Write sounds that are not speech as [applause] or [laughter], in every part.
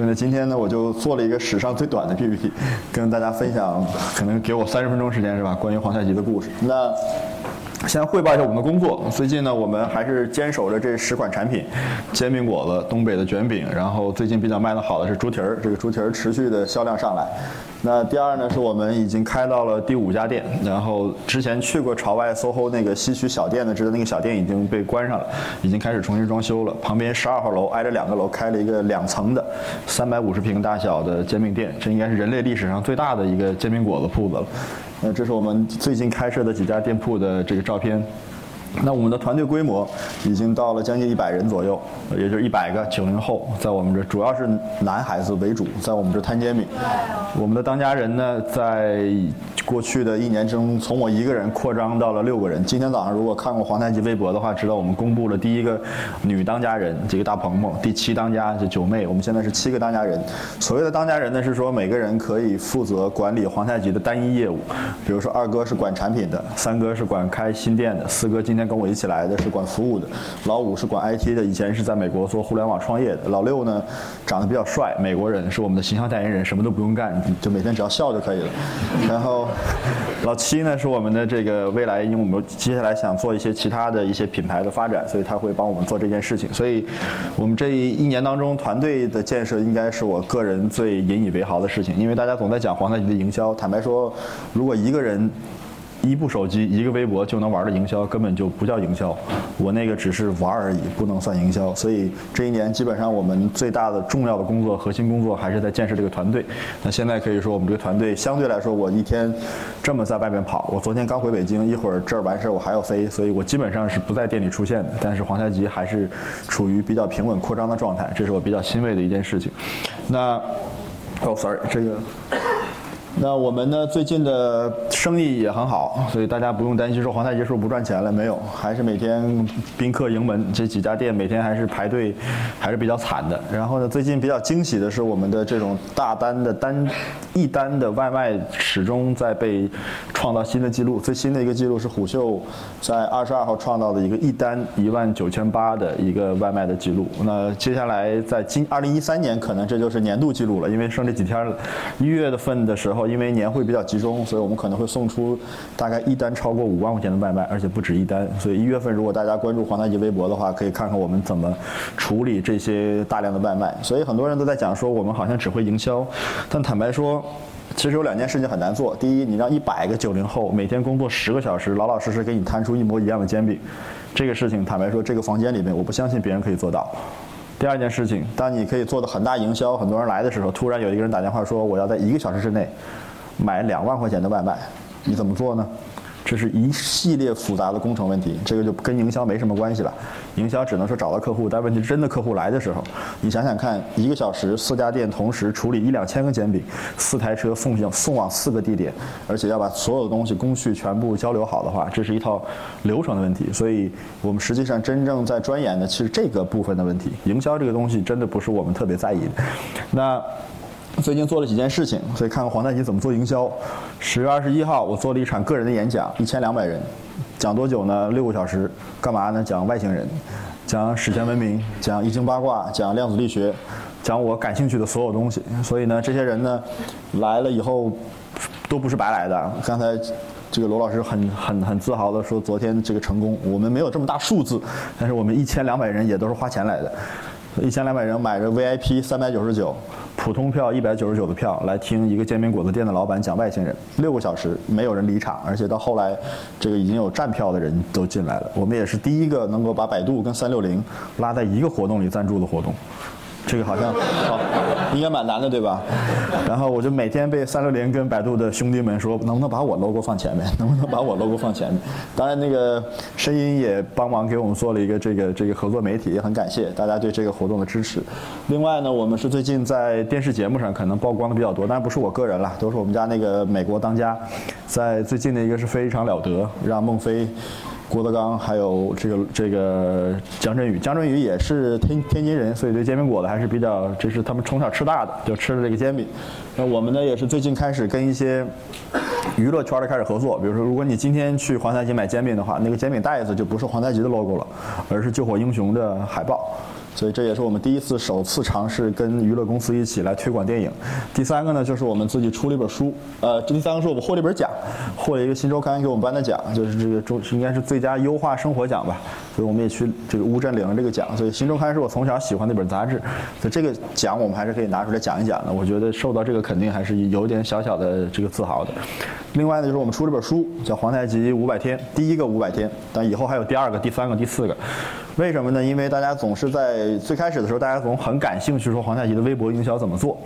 所以呢，今天呢，我就做了一个史上最短的 PPT，跟大家分享，可能给我三十分钟时间是吧？关于皇太极的故事。那先汇报一下我们的工作。最近呢，我们还是坚守着这十款产品：煎饼果子、东北的卷饼，然后最近比较卖得好的是猪蹄儿，这个猪蹄儿持续的销量上来。那第二呢，是我们已经开到了第五家店，然后之前去过朝外 SOHO 那个西区小店的，知道那个小店已经被关上了，已经开始重新装修了。旁边十二号楼挨着两个楼开了一个两层的三百五十平大小的煎饼店，这应该是人类历史上最大的一个煎饼果子铺子了。那这是我们最近开设的几家店铺的这个照片。那我们的团队规模已经到了将近一百人左右，也就是一百个九零后，在我们这主要是男孩子为主，在我们这摊煎饼。我们的当家人呢，在过去的一年中，从我一个人扩张到了六个人。今天早上如果看过皇太极微博的话，知道我们公布了第一个女当家人，这个大鹏鹏，第七当家是九妹。我们现在是七个当家人。所谓的当家人呢，是说每个人可以负责管理皇太极的单一业务，比如说二哥是管产品的，三哥是管开新店的，四哥今天。跟我一起来的是管服务的，老五是管 IT 的，以前是在美国做互联网创业的。老六呢，长得比较帅，美国人，是我们的形象代言人，什么都不用干，就每天只要笑就可以了。然后 [laughs] 老七呢，是我们的这个未来，因为我们接下来想做一些其他的一些品牌的发展，所以他会帮我们做这件事情。所以我们这一年当中，团队的建设应该是我个人最引以为豪的事情，因为大家总在讲黄太极的营销，坦白说，如果一个人。一部手机，一个微博就能玩的营销，根本就不叫营销。我那个只是玩而已，不能算营销。所以这一年基本上我们最大的重要的工作、核心工作还是在建设这个团队。那现在可以说我们这个团队相对来说，我一天这么在外面跑。我昨天刚回北京，一会儿这儿完事儿我还要飞，所以我基本上是不在店里出现的。但是皇太极还是处于比较平稳扩张的状态，这是我比较欣慰的一件事情。那，哦，sorry，这个。[laughs] 那我们呢？最近的生意也很好，所以大家不用担心说皇太极是不赚钱了？没有，还是每天宾客盈门，这几家店每天还是排队，还是比较惨的。然后呢，最近比较惊喜的是，我们的这种大单的单一单的外卖始终在被创造新的记录。最新的一个记录是虎嗅在二十二号创造的一个一单一万九千八的一个外卖的记录。那接下来在今二零一三年，可能这就是年度记录了，因为剩这几天了。一月份的时候。因为年会比较集中，所以我们可能会送出大概一单超过五万块钱的外卖，而且不止一单。所以一月份如果大家关注黄太极微博的话，可以看看我们怎么处理这些大量的外卖。所以很多人都在讲说我们好像只会营销，但坦白说，其实有两件事情很难做。第一，你让一百个九零后每天工作十个小时，老老实实给你摊出一模一样的煎饼，这个事情坦白说，这个房间里面我不相信别人可以做到。第二件事情，当你可以做的很大营销，很多人来的时候，突然有一个人打电话说我要在一个小时之内买两万块钱的外卖，你怎么做呢？这是一系列复杂的工程问题，这个就跟营销没什么关系了。营销只能说找到客户，但问题真的客户来的时候，你想想看，一个小时四家店同时处理一两千个煎饼，四台车送向送往四个地点，而且要把所有的东西工序全部交流好的话，这是一套流程的问题。所以我们实际上真正在钻研的，其实这个部分的问题。营销这个东西真的不是我们特别在意的。那。最近做了几件事情，所以看看黄太极怎么做营销。十月二十一号，我做了一场个人的演讲，一千两百人，讲多久呢？六个小时。干嘛呢？讲外星人，讲史前文明，讲易经八卦，讲量子力学，讲我感兴趣的所有东西。所以呢，这些人呢，来了以后，都不是白来的。刚才这个罗老师很很很自豪的说，昨天这个成功，我们没有这么大数字，但是我们一千两百人也都是花钱来的。一千两百人买着 VIP 三百九十九。普通票一百九十九的票来听一个煎饼果子店的老板讲外星人，六个小时没有人离场，而且到后来，这个已经有站票的人都进来了。我们也是第一个能够把百度跟三六零拉在一个活动里赞助的活动。这个好像好，应该蛮难的，对吧？[laughs] 然后我就每天被三六零跟百度的兄弟们说，能不能把我 logo 放前面？能不能把我 logo 放前面？当然，那个声音也帮忙给我们做了一个这个这个合作媒体，也很感谢大家对这个活动的支持。另外呢，我们是最近在电视节目上可能曝光的比较多，当然不是我个人了，都是我们家那个美国当家，在最近的一个是非常了得，让孟非。郭德纲还有这个这个姜振宇，姜振宇也是天天津人，所以对煎饼果子还是比较，这是他们从小吃大的，就吃的这个煎饼。那我们呢也是最近开始跟一些娱乐圈的开始合作，比如说如果你今天去皇太极买煎饼的话，那个煎饼袋子就不是皇太极的 logo 了，而是救火英雄的海报。所以这也是我们第一次首次尝试跟娱乐公司一起来推广电影。第三个呢，就是我们自己出了一本书，呃，这第三个是我们获了一本奖，获了一个新周刊给我们颁的奖，就是这个中应该是最佳优化生活奖吧。所以我们也去这个乌镇领了这个奖。所以新周刊是我从小喜欢的一本杂志，所以这个奖我们还是可以拿出来讲一讲的。我觉得受到这个肯定还是有点小小的这个自豪的。另外呢，就是我们出了本书，叫《皇太极五百天》，第一个五百天，但以后还有第二个、第三个、第四个。为什么呢？因为大家总是在最开始的时候，大家总很感兴趣说皇太极的微博营销怎么做。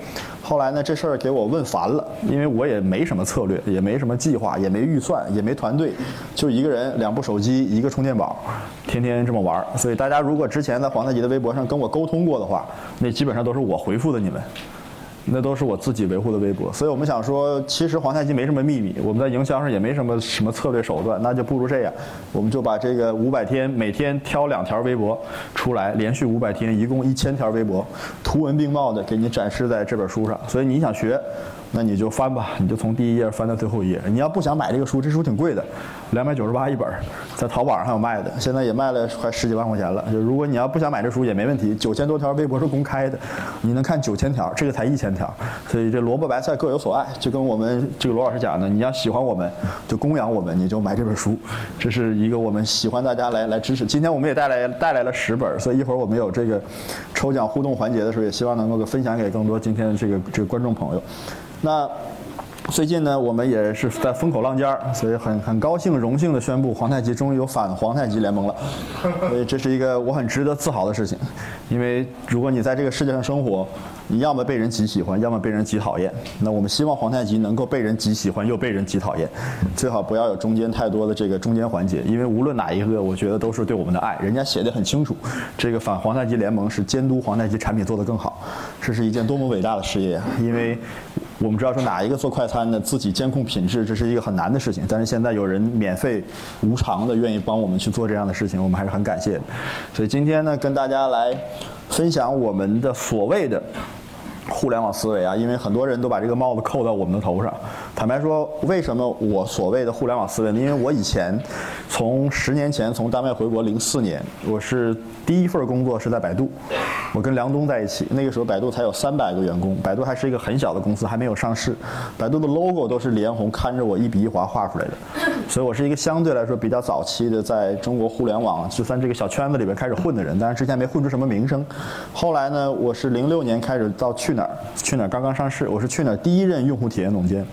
后来呢，这事儿给我问烦了，因为我也没什么策略，也没什么计划，也没预算，也没团队，就一个人，两部手机，一个充电宝，天天这么玩儿。所以大家如果之前在黄太极的微博上跟我沟通过的话，那基本上都是我回复的你们。那都是我自己维护的微博，所以我们想说，其实皇太极没什么秘密，我们在营销上也没什么什么策略手段，那就不如这样，我们就把这个五百天，每天挑两条微博出来，连续五百天，一共一千条微博，图文并茂的给你展示在这本书上。所以你想学。那你就翻吧，你就从第一页翻到最后一页。你要不想买这个书，这书挺贵的，两百九十八一本，在淘宝上还有卖的，现在也卖了快十几万块钱了。就如果你要不想买这书也没问题，九千多条微博是公开的，你能看九千条，这个才一千条，所以这萝卜白菜各有所爱。就跟我们这个罗老师讲的，你要喜欢我们，就供养我们，你就买这本书。这是一个我们喜欢大家来来支持。今天我们也带来带来了十本，所以一会儿我们有这个抽奖互动环节的时候，也希望能够分享给更多今天这个这个观众朋友。那最近呢，我们也是在风口浪尖儿，所以很很高兴、荣幸的宣布，皇太极终于有反皇太极联盟了。所以这是一个我很值得自豪的事情，因为如果你在这个世界上生活，你要么被人极喜欢，要么被人极讨厌。那我们希望皇太极能够被人极喜欢，又被人极讨厌，最好不要有中间太多的这个中间环节，因为无论哪一个，我觉得都是对我们的爱。人家写的很清楚，这个反皇太极联盟是监督皇太极产品做得更好，这是一件多么伟大的事业，因为。我们知道说哪一个做快餐的自己监控品质，这是一个很难的事情。但是现在有人免费、无偿的愿意帮我们去做这样的事情，我们还是很感谢。所以今天呢，跟大家来分享我们的所谓的互联网思维啊，因为很多人都把这个帽子扣到我们的头上。坦白说，为什么我所谓的互联网思维呢？因为我以前从十年前从丹麦回国，零四年，我是第一份工作是在百度，我跟梁冬在一起，那个时候百度才有三百个员工，百度还是一个很小的公司，还没有上市，百度的 logo 都是李彦宏看着我一笔一划画出来的，所以我是一个相对来说比较早期的在中国互联网就算这个小圈子里边开始混的人，但是之前没混出什么名声。后来呢，我是零六年开始到去哪儿，去哪儿刚刚上市，我是去哪儿第一任用户体验总监。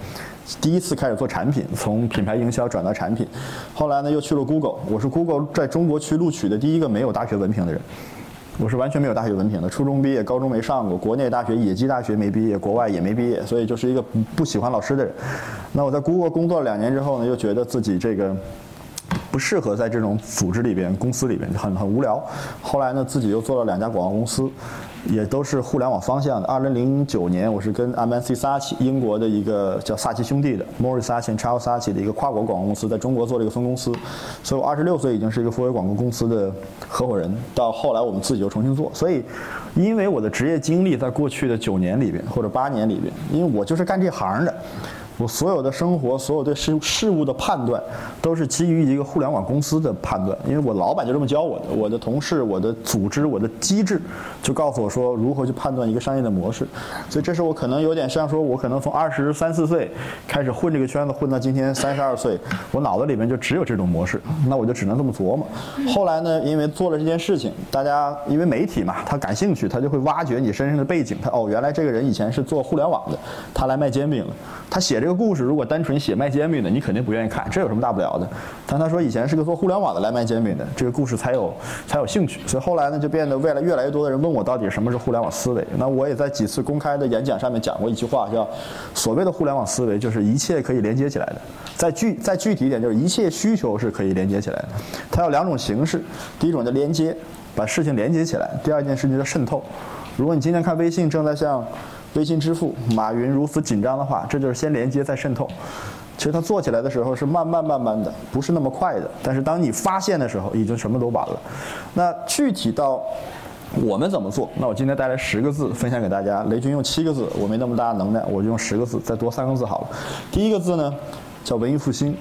第一次开始做产品，从品牌营销转到产品，后来呢又去了 Google。我是 Google 在中国区录取的第一个没有大学文凭的人，我是完全没有大学文凭的，初中毕业，高中没上过，国内大学野鸡大学没毕业，国外也没毕业，所以就是一个不喜欢老师的人。那我在 Google 工作了两年之后呢，又觉得自己这个不适合在这种组织里边、公司里边，很很无聊。后来呢，自己又做了两家广告公司。也都是互联网方向的。二零零九年，我是跟 M N C 萨奇，英国的一个叫萨奇兄弟的 Morris Saatchi、Charles Saatchi 的一个跨国广告公司，在中国做了一个分公司。所以我二十六岁已经是一个富威广告公司的合伙人。到后来我们自己又重新做。所以，因为我的职业经历在过去的九年里边或者八年里边，因为我就是干这行的。我所有的生活，所有对事事物的判断，都是基于一个互联网公司的判断。因为我老板就这么教我的，我的同事、我的组织、我的机制，就告诉我说如何去判断一个商业的模式。所以这是我可能有点像说，我可能从二十三四岁开始混这个圈子，混到今天三十二岁，我脑子里面就只有这种模式，那我就只能这么琢磨。后来呢，因为做了这件事情，大家因为媒体嘛，他感兴趣，他就会挖掘你身上的背景。他哦，原来这个人以前是做互联网的，他来卖煎饼了。他写这个。故事如果单纯写卖煎饼的，你肯定不愿意看，这有什么大不了的？但他说以前是个做互联网的来卖煎饼的，这个故事才有才有兴趣。所以后来呢，就变得未来越来越多的人问我到底什么是互联网思维。那我也在几次公开的演讲上面讲过一句话，叫所谓的互联网思维就是一切可以连接起来的。再具再具体一点，就是一切需求是可以连接起来的。它有两种形式，第一种叫连接，把事情连接起来；第二件事情叫渗透。如果你今天看微信正在向微信支付，马云如此紧张的话，这就是先连接再渗透。其实他做起来的时候是慢慢慢慢的，不是那么快的。但是当你发现的时候，已经什么都晚了。那具体到我们怎么做？那我今天带来十个字分享给大家。雷军用七个字，我没那么大能耐，我就用十个字，再多三个字好了。第一个字呢，叫文艺复兴。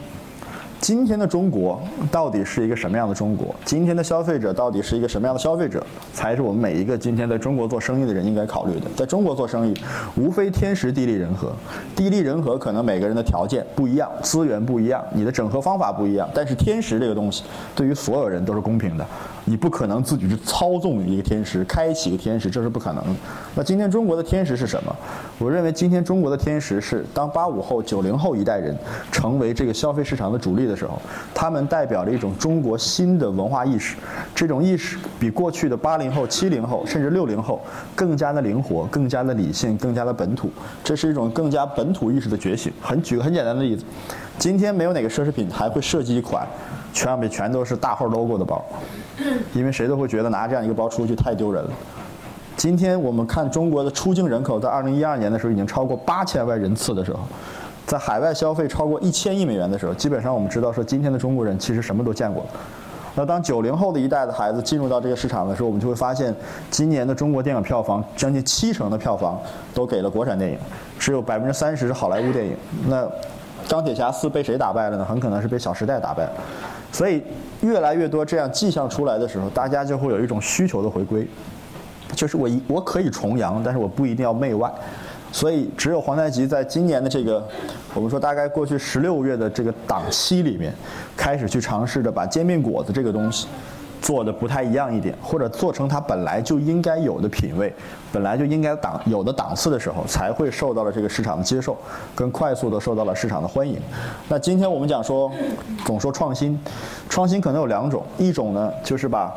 今天的中国到底是一个什么样的中国？今天的消费者到底是一个什么样的消费者？才是我们每一个今天在中国做生意的人应该考虑的。在中国做生意，无非天时地利人和。地利人和可能每个人的条件不一样，资源不一样，你的整合方法不一样。但是天时这个东西，对于所有人都是公平的。你不可能自己去操纵一个天时，开启一个天时，这是不可能的。那今天中国的天时是什么？我认为今天中国的天时是，当八五后、九零后一代人成为这个消费市场的主力的时候，他们代表了一种中国新的文化意识。这种意识比过去的八零后、七零后甚至六零后更加的灵活、更加的理性、更加的本土。这是一种更加本土意识的觉醒。很举个很简单的例子，今天没有哪个奢侈品还会设计一款全上面全都是大号 logo 的包。因为谁都会觉得拿这样一个包出去太丢人了。今天我们看中国的出境人口，在二零一二年的时候已经超过八千万人次的时候，在海外消费超过一千亿美元的时候，基本上我们知道说今天的中国人其实什么都见过了。那当九零后的一代的孩子进入到这个市场的时候，我们就会发现，今年的中国电影票房将近七成的票房都给了国产电影，只有百分之三十是好莱坞电影。那钢铁侠四被谁打败了呢？很可能是被小时代打败了。所以，越来越多这样迹象出来的时候，大家就会有一种需求的回归，就是我一我可以重阳，但是我不一定要媚外。所以，只有皇太极在今年的这个，我们说大概过去十六月的这个档期里面，开始去尝试着把煎饼果子这个东西。做的不太一样一点，或者做成它本来就应该有的品味，本来就应该档有的档次的时候，才会受到了这个市场的接受，跟快速的受到了市场的欢迎。那今天我们讲说，总说创新，创新可能有两种，一种呢就是把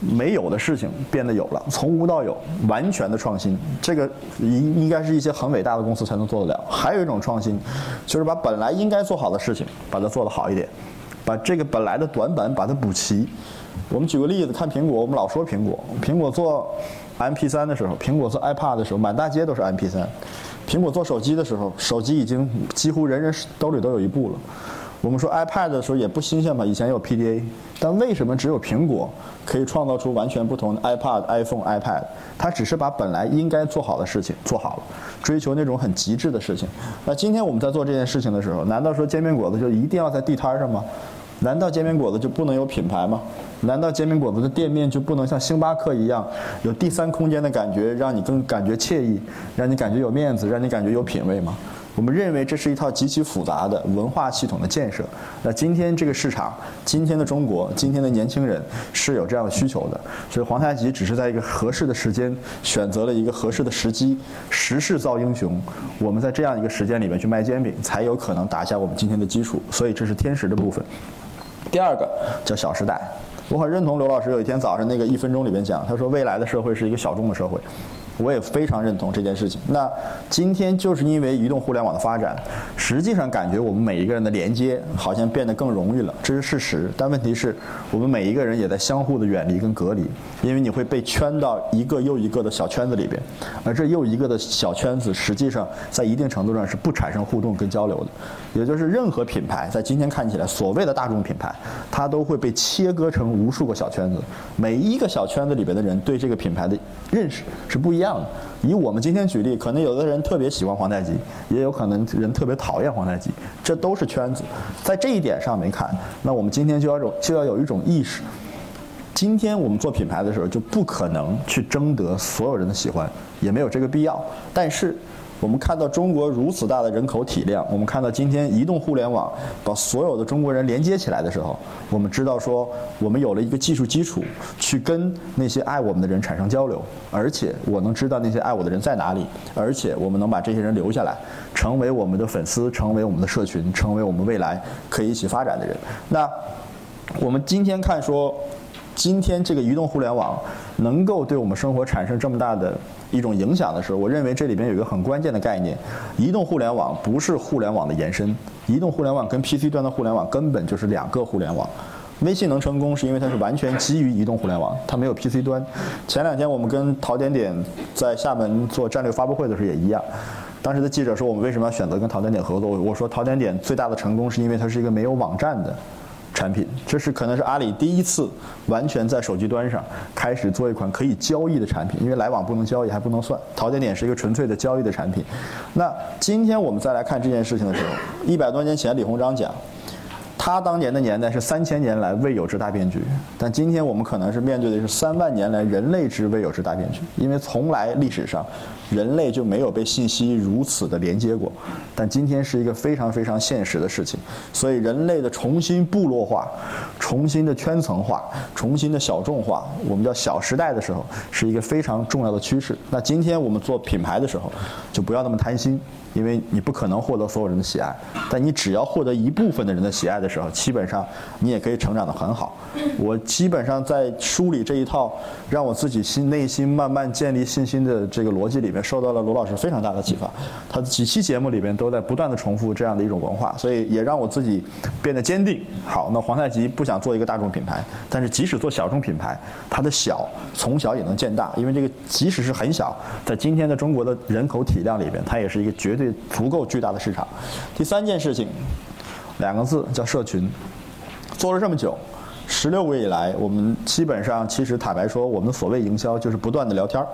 没有的事情变得有了，从无到有，完全的创新，这个应应该是一些很伟大的公司才能做得了。还有一种创新，就是把本来应该做好的事情，把它做得好一点，把这个本来的短板把它补齐。我们举个例子，看苹果，我们老说苹果。苹果做 MP3 的时候，苹果做 iPad 的时候，满大街都是 MP3。苹果做手机的时候，手机已经几乎人人兜里都有一部了。我们说 iPad 的时候也不新鲜嘛，以前有 PDA，但为什么只有苹果可以创造出完全不同的 iPad、iPhone、iPad？它只是把本来应该做好的事情做好了，追求那种很极致的事情。那今天我们在做这件事情的时候，难道说煎饼果子就一定要在地摊上吗？难道煎饼果子就不能有品牌吗？难道煎饼果子的店面就不能像星巴克一样，有第三空间的感觉，让你更感觉惬意，让你感觉有面子，让你感觉有品位吗？我们认为这是一套极其复杂的文化系统的建设。那今天这个市场，今天的中国，今天的年轻人是有这样的需求的。所以皇太极只是在一个合适的时间，选择了一个合适的时机，时势造英雄。我们在这样一个时间里面去卖煎饼，才有可能打下我们今天的基础。所以这是天时的部分。第二个叫《小时代》。我很认同刘老师有一天早上那个一分钟里面讲，他说未来的社会是一个小众的社会。我也非常认同这件事情。那今天就是因为移动互联网的发展，实际上感觉我们每一个人的连接好像变得更容易了，这是事实。但问题是，我们每一个人也在相互的远离跟隔离，因为你会被圈到一个又一个的小圈子里边，而这又一个的小圈子，实际上在一定程度上是不产生互动跟交流的。也就是任何品牌在今天看起来所谓的大众品牌，它都会被切割成无数个小圈子，每一个小圈子里边的人对这个品牌的认识是不一样。以我们今天举例，可能有的人特别喜欢皇太极，也有可能人特别讨厌皇太极，这都是圈子。在这一点上面看，那我们今天就要有就要有一种意识。今天我们做品牌的时候，就不可能去征得所有人的喜欢，也没有这个必要。但是。我们看到中国如此大的人口体量，我们看到今天移动互联网把所有的中国人连接起来的时候，我们知道说我们有了一个技术基础，去跟那些爱我们的人产生交流，而且我能知道那些爱我的人在哪里，而且我们能把这些人留下来，成为我们的粉丝，成为我们的社群，成为我们未来可以一起发展的人。那我们今天看说。今天这个移动互联网能够对我们生活产生这么大的一种影响的时候，我认为这里边有一个很关键的概念：移动互联网不是互联网的延伸。移动互联网跟 PC 端的互联网根本就是两个互联网。微信能成功是因为它是完全基于移动互联网，它没有 PC 端。前两天我们跟淘点点在厦门做战略发布会的时候也一样，当时的记者说我们为什么要选择跟淘点点合作？我说淘点点最大的成功是因为它是一个没有网站的。产品，这是可能是阿里第一次完全在手机端上开始做一款可以交易的产品，因为来往不能交易还不能算。淘点点是一个纯粹的交易的产品。那今天我们再来看这件事情的时候，一百多年前李鸿章讲，他当年的年代是三千年来未有之大变局，但今天我们可能是面对的是三万年来人类之未有之大变局，因为从来历史上人类就没有被信息如此的连接过，但今天是一个非常非常现实的事情，所以人类的重新部落化、重新的圈层化、重新的小众化，我们叫小时代的时候，是一个非常重要的趋势。那今天我们做品牌的时候，就不要那么贪心。因为你不可能获得所有人的喜爱，但你只要获得一部分的人的喜爱的时候，基本上你也可以成长得很好。我基本上在梳理这一套让我自己心内心慢慢建立信心的这个逻辑里面，受到了罗老师非常大的启发。他几期节目里边都在不断的重复这样的一种文化，所以也让我自己变得坚定。好，那皇太极不想做一个大众品牌，但是即使做小众品牌，它的小从小也能见大，因为这个即使是很小，在今天的中国的人口体量里边，它也是一个绝。对足够巨大的市场。第三件事情，两个字叫社群。做了这么久，十六个月以来，我们基本上其实坦白说，我们所谓营销就是不断的聊天儿。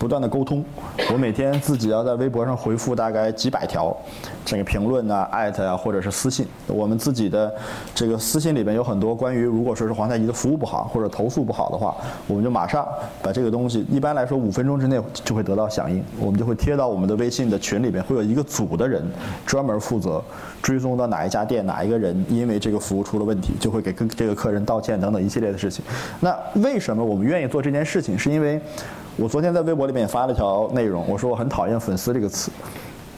不断的沟通，我每天自己要在微博上回复大概几百条这个评论啊、艾特啊，或者是私信。我们自己的这个私信里边有很多关于，如果说是皇太极的服务不好或者投诉不好的话，我们就马上把这个东西，一般来说五分钟之内就会得到响应，我们就会贴到我们的微信的群里边，会有一个组的人专门负责追踪到哪一家店哪一个人因为这个服务出了问题，就会给跟这个客人道歉等等一系列的事情。那为什么我们愿意做这件事情？是因为。我昨天在微博里面也发了条内容，我说我很讨厌“粉丝”这个词，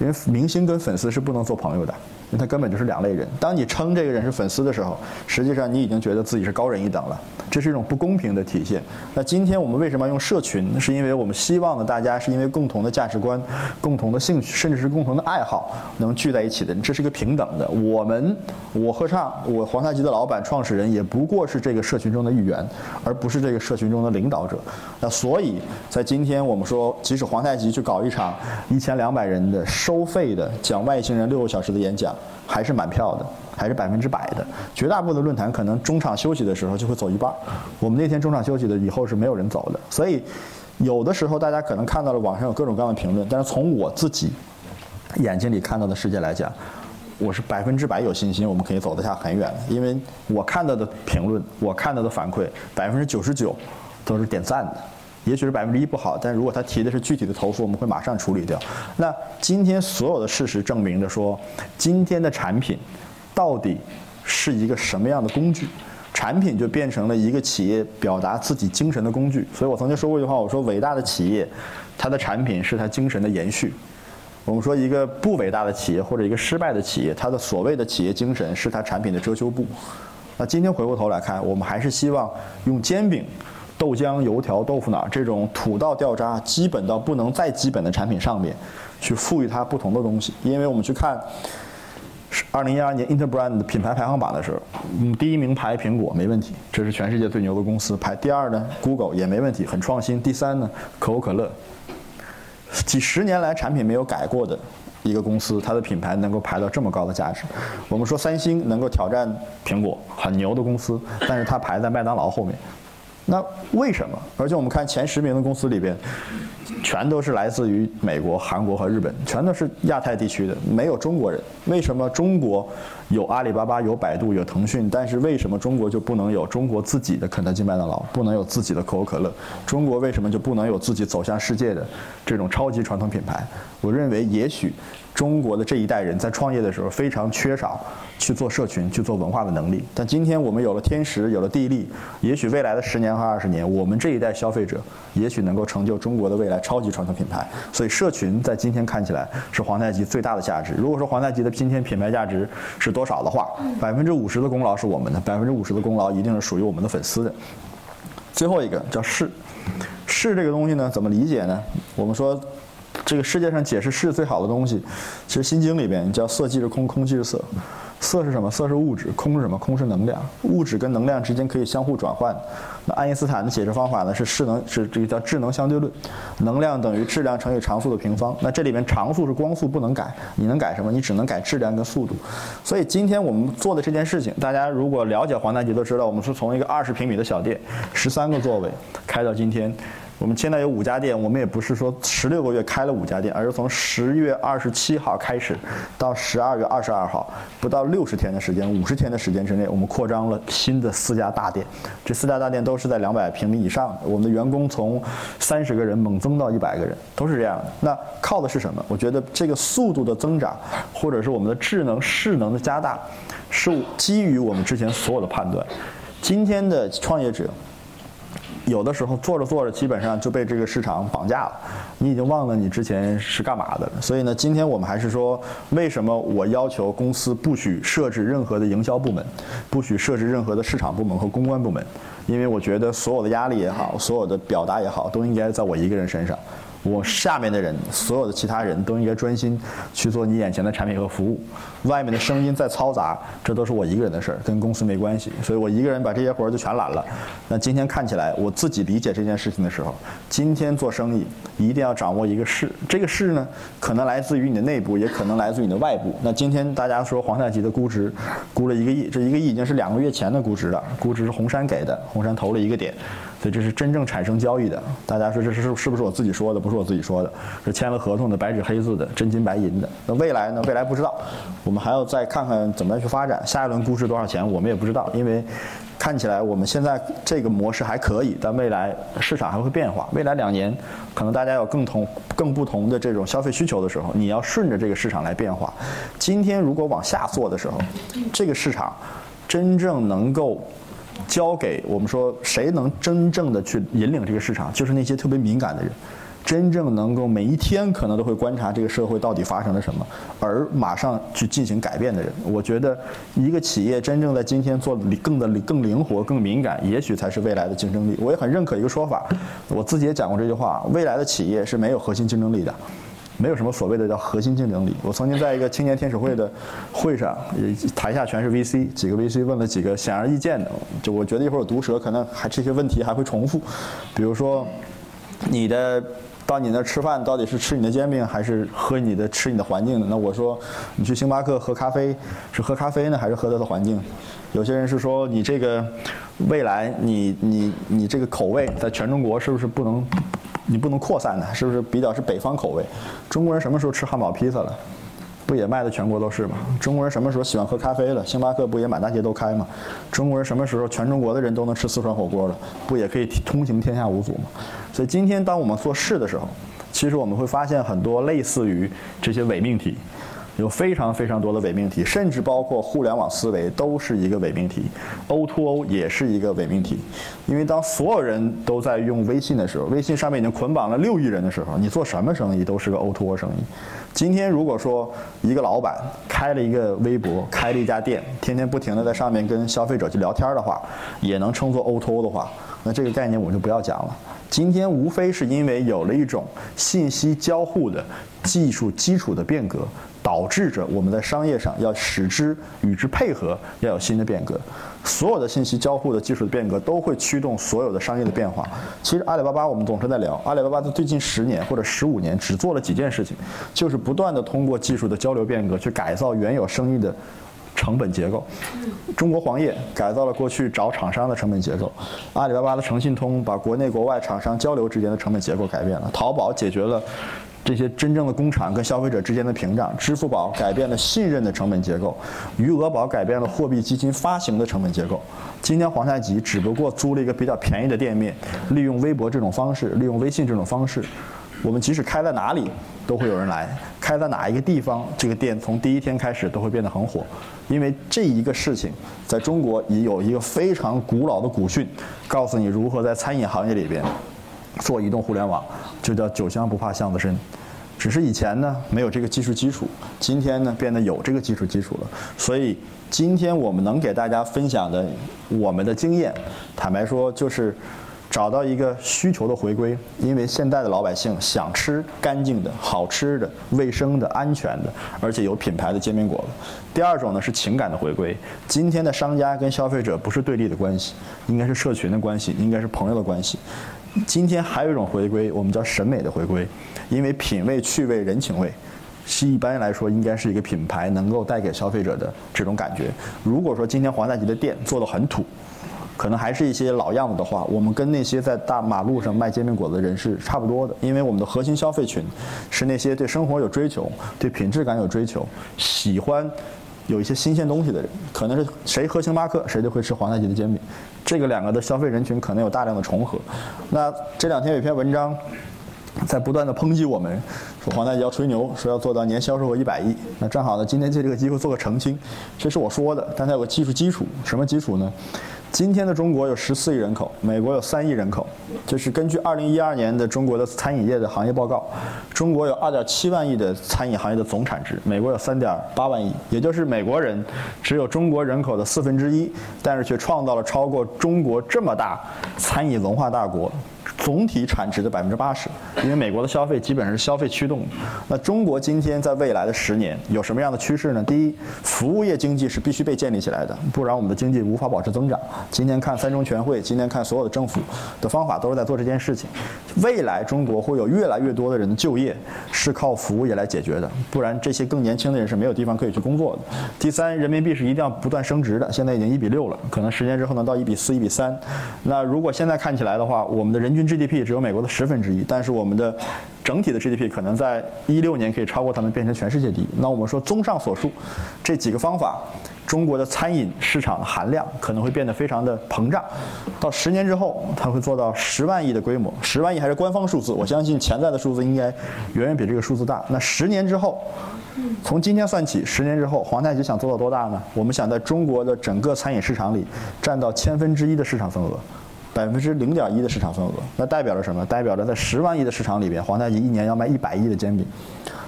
因为明星跟粉丝是不能做朋友的。他根本就是两类人。当你称这个人是粉丝的时候，实际上你已经觉得自己是高人一等了，这是一种不公平的体现。那今天我们为什么要用社群？是因为我们希望呢，大家是因为共同的价值观、共同的兴趣，甚至是共同的爱好，能聚在一起的。这是一个平等的。我们，我合唱，我皇太极的老板、创始人，也不过是这个社群中的一员，而不是这个社群中的领导者。那所以在今天我们说，即使皇太极去搞一场一千两百人的收费的讲外星人六个小时的演讲。还是满票的，还是百分之百的。绝大部分的论坛可能中场休息的时候就会走一半。我们那天中场休息的以后是没有人走的。所以，有的时候大家可能看到了网上有各种各样的评论，但是从我自己眼睛里看到的世界来讲，我是百分之百有信心我们可以走得下很远的。因为我看到的评论，我看到的反馈，百分之九十九都是点赞的。也许是百分之一不好，但如果他提的是具体的投诉，我们会马上处理掉。那今天所有的事实证明着说，今天的产品到底是一个什么样的工具？产品就变成了一个企业表达自己精神的工具。所以我曾经说过一句话，我说伟大的企业，它的产品是它精神的延续。我们说一个不伟大的企业或者一个失败的企业，它的所谓的企业精神是它产品的遮羞布。那今天回过头来看，我们还是希望用煎饼。豆浆、油条、豆腐脑这种土到掉渣、基本到不能再基本的产品上面，去赋予它不同的东西。因为我们去看，二零一二年 Interbrand 品牌排行榜的时候，嗯，第一名排苹果没问题，这是全世界最牛的公司。排第二呢，Google 也没问题，很创新。第三呢，可口可乐，几十年来产品没有改过的一个公司，它的品牌能够排到这么高的价值。我们说三星能够挑战苹果，很牛的公司，但是它排在麦当劳后面。那为什么？而且我们看前十名的公司里边，全都是来自于美国、韩国和日本，全都是亚太地区的，没有中国人。为什么中国有阿里巴巴、有百度、有腾讯，但是为什么中国就不能有中国自己的肯德基、麦当劳，不能有自己的可口可乐？中国为什么就不能有自己走向世界的这种超级传统品牌？我认为，也许。中国的这一代人在创业的时候非常缺少去做社群、去做文化的能力。但今天我们有了天时，有了地利，也许未来的十年和二十年，我们这一代消费者也许能够成就中国的未来超级传统品牌。所以，社群在今天看起来是皇太极最大的价值。如果说皇太极的今天品牌价值是多少的话，百分之五十的功劳是我们的，百分之五十的功劳一定是属于我们的粉丝的。最后一个叫势，势这个东西呢，怎么理解呢？我们说。这个世界上解释势最好的东西，其实《心经》里边叫色即是空，空即是色。色是什么？色是物质。空是什么？空是能量。物质跟能量之间可以相互转换。那爱因斯坦的解释方法呢？是势能是这个叫智能相对论，能量等于质量乘以常数的平方。那这里面常数是光速，不能改。你能改什么？你只能改质量跟速度。所以今天我们做的这件事情，大家如果了解黄太极都知道，我们是从一个二十平米的小店，十三个座位，开到今天。我们现在有五家店，我们也不是说十六个月开了五家店，而是从十月二十七号开始到十二月二十二号，不到六十天的时间，五十天的时间之内，我们扩张了新的四家大店。这四家大店都是在两百平米以上的，我们的员工从三十个人猛增到一百个人，都是这样的。那靠的是什么？我觉得这个速度的增长，或者是我们的智能势能的加大，是基于我们之前所有的判断。今天的创业者。有的时候做着做着，基本上就被这个市场绑架了，你已经忘了你之前是干嘛的了。所以呢，今天我们还是说，为什么我要求公司不许设置任何的营销部门，不许设置任何的市场部门和公关部门，因为我觉得所有的压力也好，所有的表达也好，都应该在我一个人身上。我下面的人，所有的其他人都应该专心去做你眼前的产品和服务。外面的声音再嘈杂，这都是我一个人的事儿，跟公司没关系。所以我一个人把这些活儿就全揽了。那今天看起来，我自己理解这件事情的时候，今天做生意一定要掌握一个势。这个势呢，可能来自于你的内部，也可能来自于你的外部。那今天大家说皇太极的估值估了一个亿，这一个亿已经是两个月前的估值了，估值是红杉给的，红杉投了一个点。所以这是真正产生交易的。大家说这是是不是我自己说的？不是我自己说的，是签了合同的，白纸黑字的，真金白银的。那未来呢？未来不知道，我们还要再看看怎么样去发展。下一轮估值多少钱，我们也不知道，因为看起来我们现在这个模式还可以，但未来市场还会变化。未来两年，可能大家有更同、更不同的这种消费需求的时候，你要顺着这个市场来变化。今天如果往下做的时候，这个市场真正能够。交给我们说，谁能真正的去引领这个市场，就是那些特别敏感的人，真正能够每一天可能都会观察这个社会到底发生了什么，而马上去进行改变的人。我觉得，一个企业真正在今天做更的更灵活、更敏感，也许才是未来的竞争力。我也很认可一个说法，我自己也讲过这句话：未来的企业是没有核心竞争力的。没有什么所谓的叫核心竞争力。我曾经在一个青年天使会的会上，台下全是 VC，几个 VC 问了几个显而易见的，就我觉得一会儿有毒舌，可能还这些问题还会重复。比如说，你的到你那吃饭到底是吃你的煎饼还是喝你的吃你的环境的？那我说，你去星巴克喝咖啡是喝咖啡呢还是喝它的环境？有些人是说你这个未来你你你这个口味在全中国是不是不能？你不能扩散的，是不是比较是北方口味？中国人什么时候吃汉堡披萨了？不也卖的全国都是吗？中国人什么时候喜欢喝咖啡了？星巴克不也满大街都开吗？中国人什么时候全中国的人都能吃四川火锅了？不也可以通行天下无阻吗？所以今天当我们做事的时候，其实我们会发现很多类似于这些伪命题。有非常非常多的伪命题，甚至包括互联网思维都是一个伪命题，O2O 也是一个伪命题。因为当所有人都在用微信的时候，微信上面已经捆绑了六亿人的时候，你做什么生意都是个 O2O 生意。今天如果说一个老板开了一个微博，开了一家店，天天不停的在上面跟消费者去聊天的话，也能称作 O2O 的话，那这个概念我就不要讲了。今天无非是因为有了一种信息交互的技术基础的变革。导致着我们在商业上要使之与之配合，要有新的变革。所有的信息交互的技术的变革都会驱动所有的商业的变化。其实阿里巴巴我们总是在聊，阿里巴巴在最近十年或者十五年只做了几件事情，就是不断的通过技术的交流变革去改造原有生意的成本结构。中国黄页改造了过去找厂商的成本结构，阿里巴巴的诚信通把国内国外厂商交流之间的成本结构改变了，淘宝解决了。这些真正的工厂跟消费者之间的屏障，支付宝改变了信任的成本结构，余额宝改变了货币基金发行的成本结构。今天皇太极只不过租了一个比较便宜的店面，利用微博这种方式，利用微信这种方式，我们即使开在哪里都会有人来，开在哪一个地方，这个店从第一天开始都会变得很火，因为这一个事情在中国已有一个非常古老的古训，告诉你如何在餐饮行业里边。做移动互联网，就叫酒香不怕巷子深，只是以前呢没有这个技术基础，今天呢变得有这个技术基础了。所以今天我们能给大家分享的我们的经验，坦白说就是找到一个需求的回归，因为现在的老百姓想吃干净的、好吃的、卫生的、安全的，而且有品牌的煎饼果子。第二种呢是情感的回归，今天的商家跟消费者不是对立的关系，应该是社群的关系，应该是朋友的关系。今天还有一种回归，我们叫审美的回归，因为品味、趣味、人情味，是一般来说应该是一个品牌能够带给消费者的这种感觉。如果说今天黄太吉的店做的很土，可能还是一些老样子的话，我们跟那些在大马路上卖煎饼果子的人是差不多的，因为我们的核心消费群是那些对生活有追求、对品质感有追求、喜欢有一些新鲜东西的人。可能是谁喝星巴克，谁就会吃皇太极的煎饼，这个两个的消费人群可能有大量的重合。那这两天有一篇文章。在不断的抨击我们，说黄太极要吹牛，说要做到年销售额一百亿。那正好呢，今天借这个机会做个澄清，这是我说的，但它有个技术基础，什么基础呢？今天的中国有十四亿人口，美国有三亿人口，就是根据二零一二年的中国的餐饮业的行业报告，中国有二点七万亿的餐饮行业的总产值，美国有三点八万亿，也就是美国人只有中国人口的四分之一，但是却创造了超过中国这么大餐饮文化大国。总体产值的百分之八十，因为美国的消费基本上是消费驱动。那中国今天在未来的十年有什么样的趋势呢？第一，服务业经济是必须被建立起来的，不然我们的经济无法保持增长。今天看三中全会，今天看所有的政府的方法都是在做这件事情。未来中国会有越来越多的人的就业是靠服务业来解决的，不然这些更年轻的人是没有地方可以去工作的。第三，人民币是一定要不断升值的，现在已经一比六了，可能十年之后能到一比四、一比三。那如果现在看起来的话，我们的人均 GDP 只有美国的十分之一，但是我们的整体的 GDP 可能在一六年可以超过他们，变成全世界第一。那我们说，综上所述，这几个方法，中国的餐饮市场的含量可能会变得非常的膨胀。到十年之后，它会做到十万亿的规模。十万亿还是官方数字，我相信潜在的数字应该远远比这个数字大。那十年之后，从今天算起，十年之后，皇太极想做到多大呢？我们想在中国的整个餐饮市场里占到千分之一的市场份额。百分之零点一的市场份额，那代表着什么？代表着在十万亿的市场里边，皇太极一年要卖一百亿的煎饼。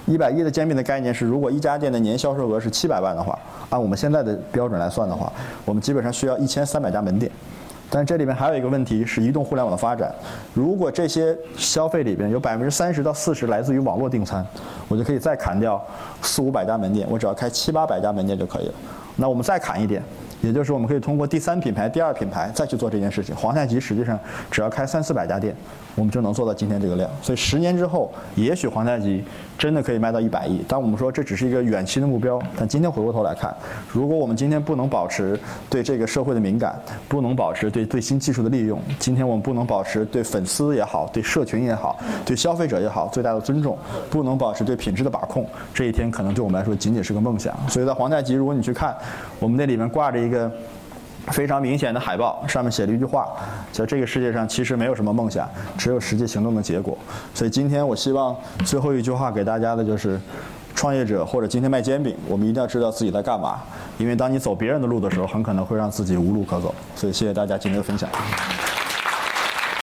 一百亿的煎饼的概念是，如果一家店的年销售额是七百万的话，按我们现在的标准来算的话，我们基本上需要一千三百家门店。但这里面还有一个问题是移动互联网的发展。如果这些消费里边有百分之三十到四十来自于网络订餐，我就可以再砍掉四五百家门店，我只要开七八百家门店就可以了。那我们再砍一点。也就是我们可以通过第三品牌、第二品牌再去做这件事情。皇太极实际上只要开三四百家店，我们就能做到今天这个量。所以十年之后，也许皇太极真的可以卖到一百亿。但我们说这只是一个远期的目标。但今天回过头来看，如果我们今天不能保持对这个社会的敏感，不能保持对最新技术的利用，今天我们不能保持对粉丝也好、对社群也好、对消费者也好最大的尊重，不能保持对品质的把控，这一天可能对我们来说仅仅是个梦想。所以在皇太极，如果你去看，我们那里面挂着一个。非常明显的海报，上面写了一句话，叫这个世界上其实没有什么梦想，只有实际行动的结果。所以今天我希望最后一句话给大家的就是：创业者或者今天卖煎饼，我们一定要知道自己在干嘛，因为当你走别人的路的时候，很可能会让自己无路可走。所以谢谢大家今天的分享。